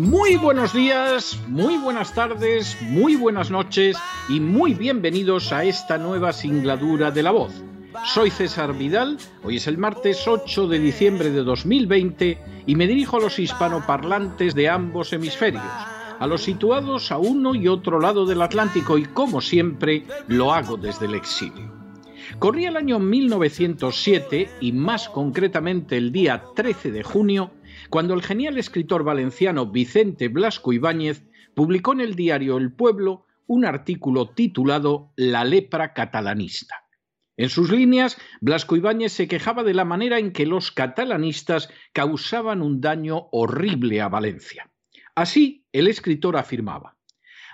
Muy buenos días, muy buenas tardes, muy buenas noches y muy bienvenidos a esta nueva singladura de la voz. Soy César Vidal, hoy es el martes 8 de diciembre de 2020 y me dirijo a los hispanoparlantes de ambos hemisferios, a los situados a uno y otro lado del Atlántico y como siempre lo hago desde el exilio. Corría el año 1907 y más concretamente el día 13 de junio cuando el genial escritor valenciano Vicente Blasco Ibáñez publicó en el diario El Pueblo un artículo titulado La lepra catalanista. En sus líneas, Blasco Ibáñez se quejaba de la manera en que los catalanistas causaban un daño horrible a Valencia. Así, el escritor afirmaba,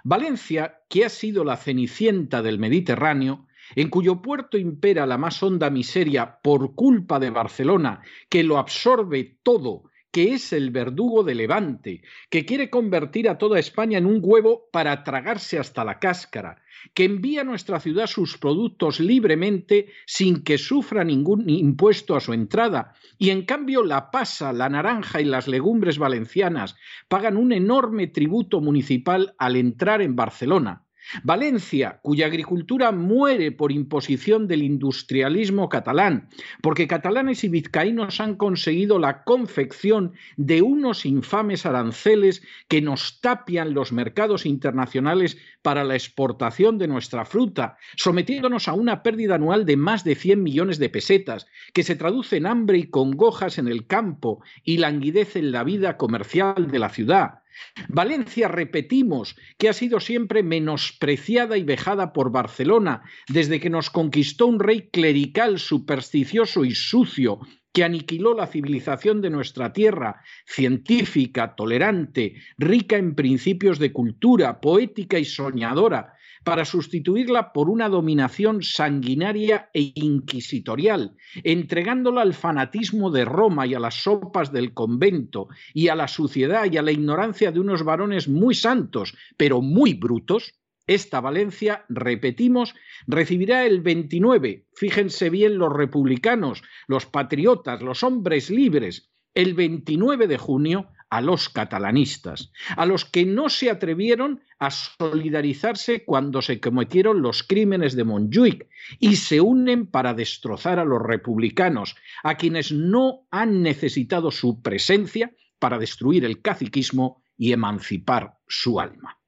Valencia, que ha sido la cenicienta del Mediterráneo, en cuyo puerto impera la más honda miseria por culpa de Barcelona, que lo absorbe todo que es el verdugo de Levante, que quiere convertir a toda España en un huevo para tragarse hasta la cáscara, que envía a nuestra ciudad sus productos libremente sin que sufra ningún impuesto a su entrada, y en cambio la pasa, la naranja y las legumbres valencianas pagan un enorme tributo municipal al entrar en Barcelona, Valencia, cuya agricultura muere por imposición del industrialismo catalán, porque catalanes y vizcaínos han conseguido la confección de unos infames aranceles que nos tapian los mercados internacionales para la exportación de nuestra fruta, sometiéndonos a una pérdida anual de más de 100 millones de pesetas, que se traduce en hambre y congojas en el campo y languidez en la vida comercial de la ciudad Valencia, repetimos, que ha sido siempre menospreciada y vejada por Barcelona, desde que nos conquistó un rey clerical, supersticioso y sucio, que aniquiló la civilización de nuestra tierra, científica, tolerante, rica en principios de cultura, poética y soñadora, para sustituirla por una dominación sanguinaria e inquisitorial, entregándola al fanatismo de Roma y a las sopas del convento, y a la suciedad y a la ignorancia de unos varones muy santos, pero muy brutos, esta Valencia, repetimos, recibirá el 29, fíjense bien los republicanos, los patriotas, los hombres libres, el 29 de junio a los catalanistas, a los que no se atrevieron a solidarizarse cuando se cometieron los crímenes de Montjuic y se unen para destrozar a los republicanos, a quienes no han necesitado su presencia para destruir el caciquismo y emancipar su alma.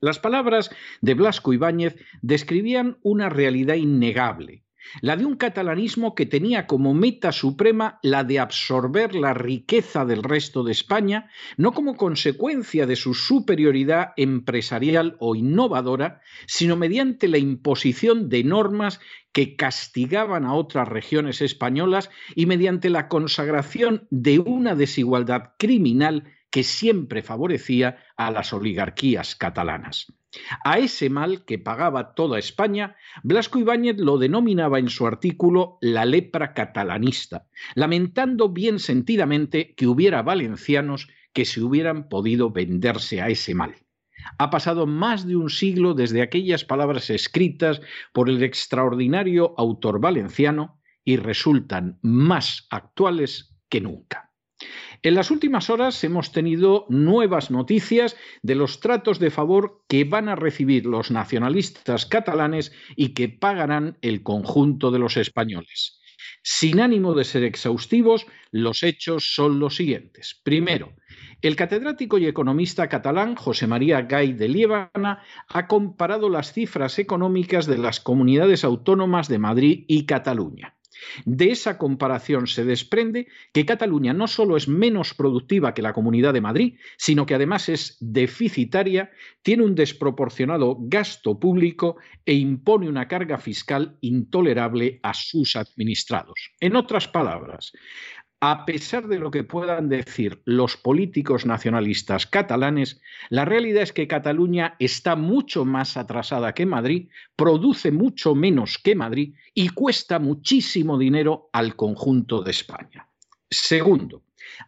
Las palabras de Blasco Ibáñez describían una realidad innegable, la de un catalanismo que tenía como meta suprema la de absorber la riqueza del resto de España, no como consecuencia de su superioridad empresarial o innovadora, sino mediante la imposición de normas que castigaban a otras regiones españolas y mediante la consagración de una desigualdad criminal que siempre favorecía a las oligarquías catalanas. A ese mal que pagaba toda España, Blasco Ibáñez lo denominaba en su artículo la lepra catalanista, lamentando bien sentidamente que hubiera valencianos que se hubieran podido venderse a ese mal. Ha pasado más de un siglo desde aquellas palabras escritas por el extraordinario autor valenciano y resultan más actuales que nunca. En las últimas horas hemos tenido nuevas noticias de los tratos de favor que van a recibir los nacionalistas catalanes y que pagarán el conjunto de los españoles. Sin ánimo de ser exhaustivos, los hechos son los siguientes. Primero, El catedrático y economista catalán José María Gay de Liébana ha comparado las cifras económicas de las comunidades autónomas de Madrid y Cataluña. De esa comparación se desprende que Cataluña no solo es menos productiva que la Comunidad de Madrid, sino que además es deficitaria, tiene un desproporcionado gasto público e impone una carga fiscal intolerable a sus administrados. En otras palabras, a pesar de lo que puedan decir los políticos nacionalistas catalanes, la realidad es que Cataluña está mucho más atrasada que Madrid, produce mucho menos que Madrid y cuesta muchísimo dinero al conjunto de España. Segundo,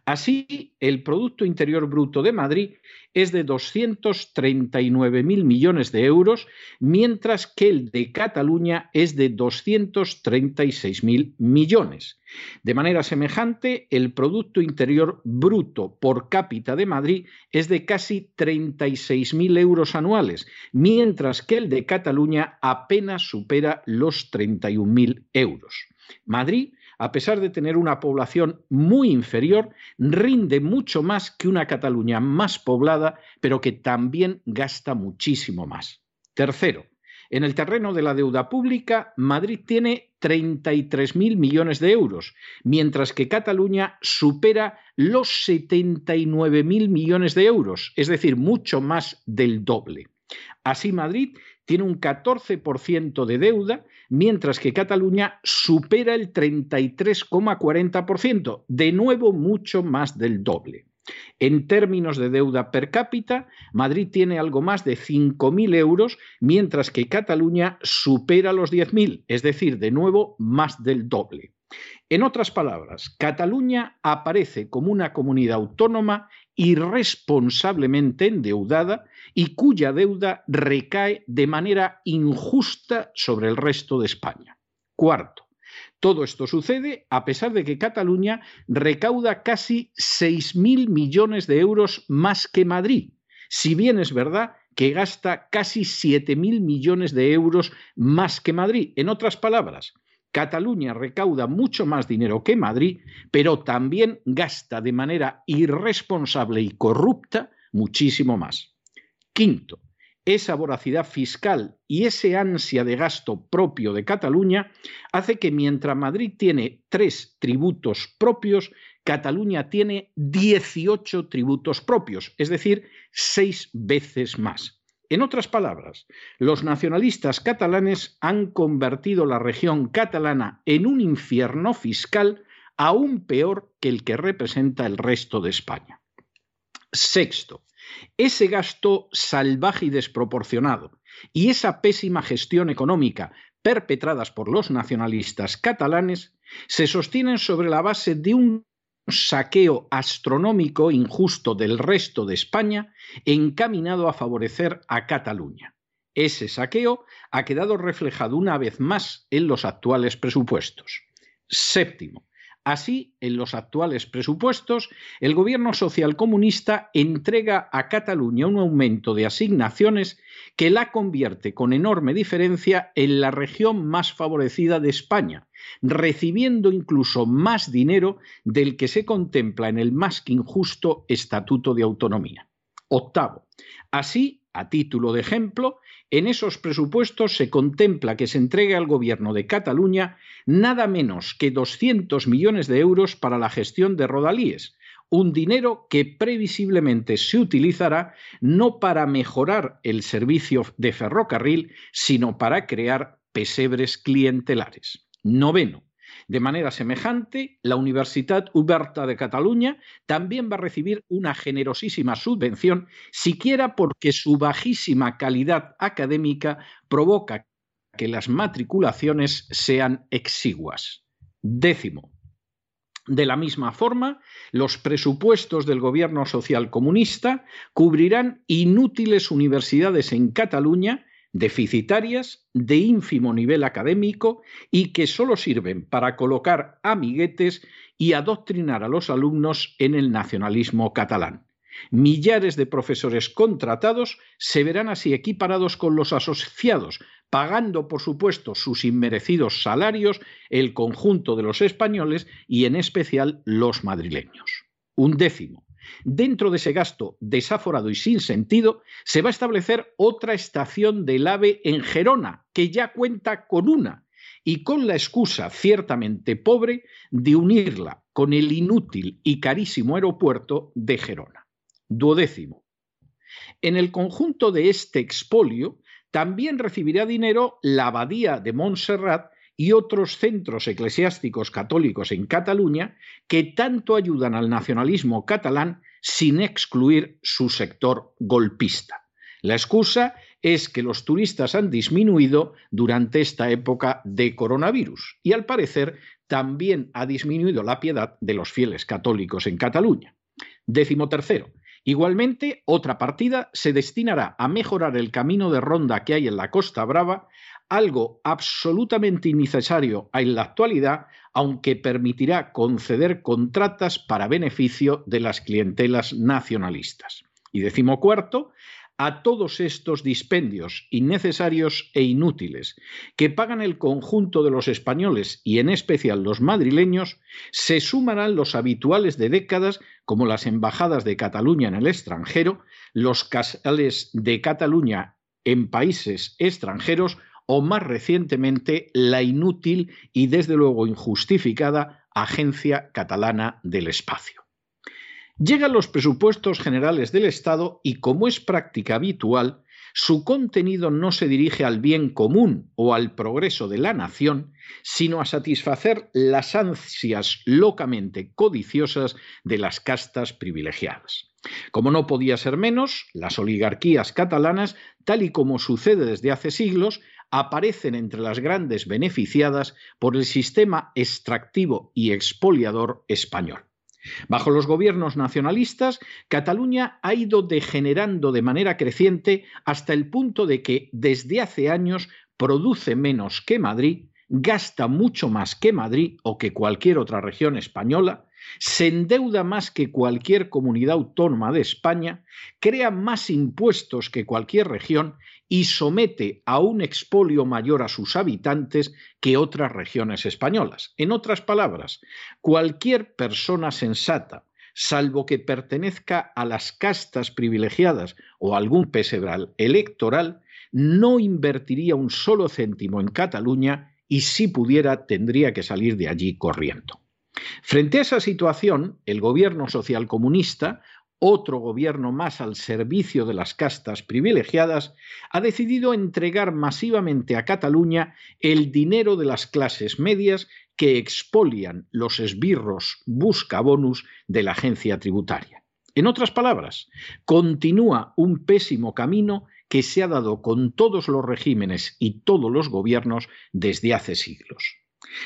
Así, el Producto Interior Bruto de Madrid es de 239.000 millones de euros, mientras que el de Cataluña es de 236.000 millones. De manera semejante, el Producto Interior Bruto por cápita de Madrid es de casi 36.000 euros anuales, mientras que el de Cataluña apenas supera los 31.000 euros. Madrid a pesar de tener una población muy inferior, rinde mucho más que una Cataluña más poblada, pero que también gasta muchísimo más. Tercero, en el terreno de la deuda pública, Madrid tiene 33.000 millones de euros, mientras que Cataluña supera los 79.000 millones de euros, es decir, mucho más del doble. Así, Madrid tiene un 14% de deuda, mientras que Cataluña supera el 33,40%, de nuevo mucho más del doble. En términos de deuda per cápita, Madrid tiene algo más de 5.000 euros, mientras que Cataluña supera los 10.000, es decir, de nuevo más del doble. En otras palabras, Cataluña aparece como una comunidad autónoma irresponsablemente endeudada y cuya deuda recae de manera injusta sobre el resto de España. Cuarto, todo esto sucede a pesar de que Cataluña recauda casi 6.000 millones de euros más que Madrid, si bien es verdad que gasta casi 7.000 millones de euros más que Madrid. En otras palabras, Cataluña recauda mucho más dinero que Madrid, pero también gasta de manera irresponsable y corrupta muchísimo más. Quinto, esa voracidad fiscal y ese ansia de gasto propio de Cataluña hace que mientras Madrid tiene tres tributos propios, Cataluña tiene 18 tributos propios, es decir, seis veces más. En otras palabras, los nacionalistas catalanes han convertido la región catalana en un infierno fiscal aún peor que el que representa el resto de España. Sexto, ese gasto salvaje y desproporcionado y esa pésima gestión económica perpetradas por los nacionalistas catalanes se sostienen sobre la base de un saqueo astronómico injusto del resto de España encaminado a favorecer a Cataluña. Ese saqueo ha quedado reflejado una vez más en los actuales presupuestos. Séptimo, Así, en los actuales presupuestos, el gobierno socialcomunista entrega a Cataluña un aumento de asignaciones que la convierte con enorme diferencia en la región más favorecida de España, recibiendo incluso más dinero del que se contempla en el más que injusto Estatuto de Autonomía. Octavo. Así, a título de ejemplo, en esos presupuestos se contempla que se entregue al Gobierno de Cataluña nada menos que 200 millones de euros para la gestión de rodalíes, un dinero que previsiblemente se utilizará no para mejorar el servicio de ferrocarril, sino para crear pesebres clientelares. Noveno. De manera semejante, la Universidad Uberta de Cataluña también va a recibir una generosísima subvención, siquiera porque su bajísima calidad académica provoca que las matriculaciones sean exiguas. Décimo. De la misma forma, los presupuestos del gobierno social comunista cubrirán inútiles universidades en Cataluña deficitarias, de ínfimo nivel académico y que solo sirven para colocar amiguetes y adoctrinar a los alumnos en el nacionalismo catalán. Millares de profesores contratados se verán así equiparados con los asociados, pagando, por supuesto, sus inmerecidos salarios el conjunto de los españoles y en especial los madrileños. Un décimo Dentro de ese gasto desaforado y sin sentido, se va a establecer otra estación del AVE en Gerona, que ya cuenta con una, y con la excusa ciertamente pobre de unirla con el inútil y carísimo aeropuerto de Gerona. Duodécimo. En el conjunto de este expolio también recibirá dinero la Abadía de Montserrat y otros centros eclesiásticos católicos en Cataluña que tanto ayudan al nacionalismo catalán sin excluir su sector golpista. La excusa es que los turistas han disminuido durante esta época de coronavirus y al parecer también ha disminuido la piedad de los fieles católicos en Cataluña. Décimo tercero. Igualmente, otra partida se destinará a mejorar el camino de ronda que hay en la Costa Brava, algo absolutamente innecesario en la actualidad, aunque permitirá conceder contratas para beneficio de las clientelas nacionalistas. Y decimocuarto, a todos estos dispendios innecesarios e inútiles que pagan el conjunto de los españoles y en especial los madrileños, se sumarán los habituales de décadas como las embajadas de Cataluña en el extranjero, los casales de Cataluña en países extranjeros o más recientemente la inútil y desde luego injustificada Agencia Catalana del Espacio. Llegan los presupuestos generales del Estado y, como es práctica habitual, su contenido no se dirige al bien común o al progreso de la nación, sino a satisfacer las ansias locamente codiciosas de las castas privilegiadas. Como no podía ser menos, las oligarquías catalanas, tal y como sucede desde hace siglos, aparecen entre las grandes beneficiadas por el sistema extractivo y expoliador español. Bajo los gobiernos nacionalistas, Cataluña ha ido degenerando de manera creciente hasta el punto de que desde hace años produce menos que Madrid, gasta mucho más que Madrid o que cualquier otra región española, se endeuda más que cualquier comunidad autónoma de España, crea más impuestos que cualquier región y somete a un expolio mayor a sus habitantes que otras regiones españolas. En otras palabras, cualquier persona sensata, salvo que pertenezca a las castas privilegiadas o algún pesebral electoral, no invertiría un solo céntimo en Cataluña y si pudiera tendría que salir de allí corriendo. Frente a esa situación, el gobierno socialcomunista otro gobierno más al servicio de las castas privilegiadas, ha decidido entregar masivamente a Cataluña el dinero de las clases medias que expolian los esbirros buscabonus de la agencia tributaria. En otras palabras, continúa un pésimo camino que se ha dado con todos los regímenes y todos los gobiernos desde hace siglos.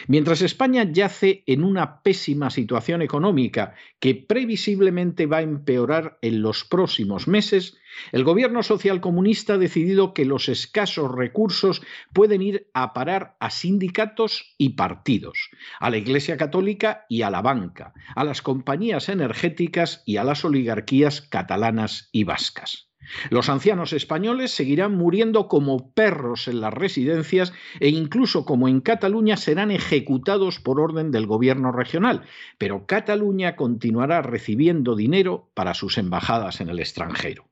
Mientras España yace en una pésima situación económica que previsiblemente va a empeorar en los próximos meses, el gobierno socialcomunista ha decidido que los escasos recursos pueden ir a parar a sindicatos y partidos, a la Iglesia Católica y a la banca, a las compañías energéticas y a las oligarquías catalanas y vascas. Los ancianos españoles seguirán muriendo como perros en las residencias e incluso como en Cataluña serán ejecutados por orden del gobierno regional, pero Cataluña continuará recibiendo dinero para sus embajadas en el extranjero.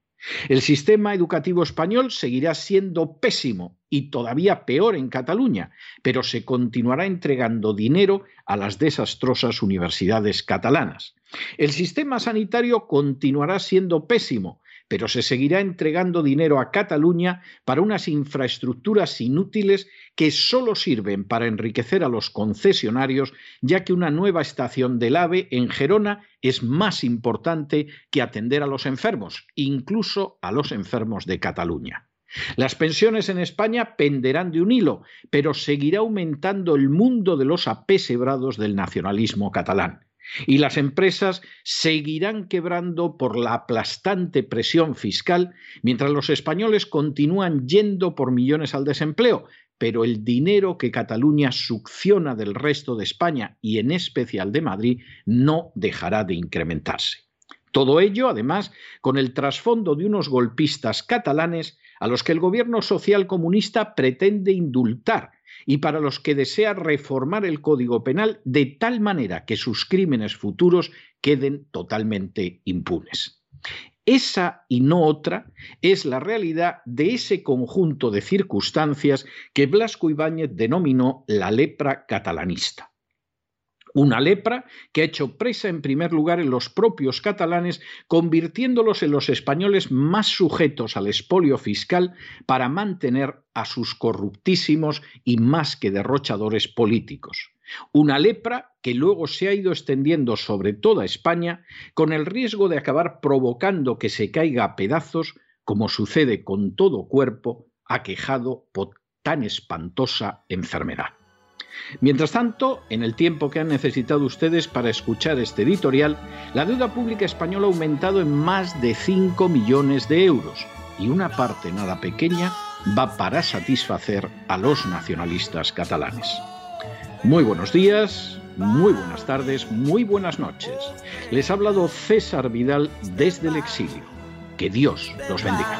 El sistema educativo español seguirá siendo pésimo y todavía peor en Cataluña, pero se continuará entregando dinero a las desastrosas universidades catalanas. El sistema sanitario continuará siendo pésimo, pero se seguirá entregando dinero a Cataluña para unas infraestructuras inútiles que solo sirven para enriquecer a los concesionarios, ya que una nueva estación del AVE en Gerona es más importante que atender a los enfermos, incluso a los enfermos de Cataluña. Las pensiones en España penderán de un hilo, pero seguirá aumentando el mundo de los apesebrados del nacionalismo catalán. Y las empresas seguirán quebrando por la aplastante presión fiscal, mientras los españoles continúan yendo por millones al desempleo, pero el dinero que Cataluña succiona del resto de España y en especial de Madrid no dejará de incrementarse. Todo ello, además, con el trasfondo de unos golpistas catalanes a los que el gobierno social comunista pretende indultar y para los que desea reformar el Código Penal de tal manera que sus crímenes futuros queden totalmente impunes. Esa y no otra es la realidad de ese conjunto de circunstancias que Blasco Ibáñez denominó la lepra catalanista. Una lepra que ha hecho presa en primer lugar en los propios catalanes, convirtiéndolos en los españoles más sujetos al expolio fiscal para mantener a sus corruptísimos y más que derrochadores políticos. Una lepra que luego se ha ido extendiendo sobre toda España con el riesgo de acabar provocando que se caiga a pedazos, como sucede con todo cuerpo aquejado por tan espantosa enfermedad. Mientras tanto, en el tiempo que han necesitado ustedes para escuchar este editorial, la deuda pública española ha aumentado en más de 5 millones de euros y una parte nada pequeña va para satisfacer a los nacionalistas catalanes. Muy buenos días, muy buenas tardes, muy buenas noches. Les ha hablado César Vidal desde el exilio. Que Dios los bendiga.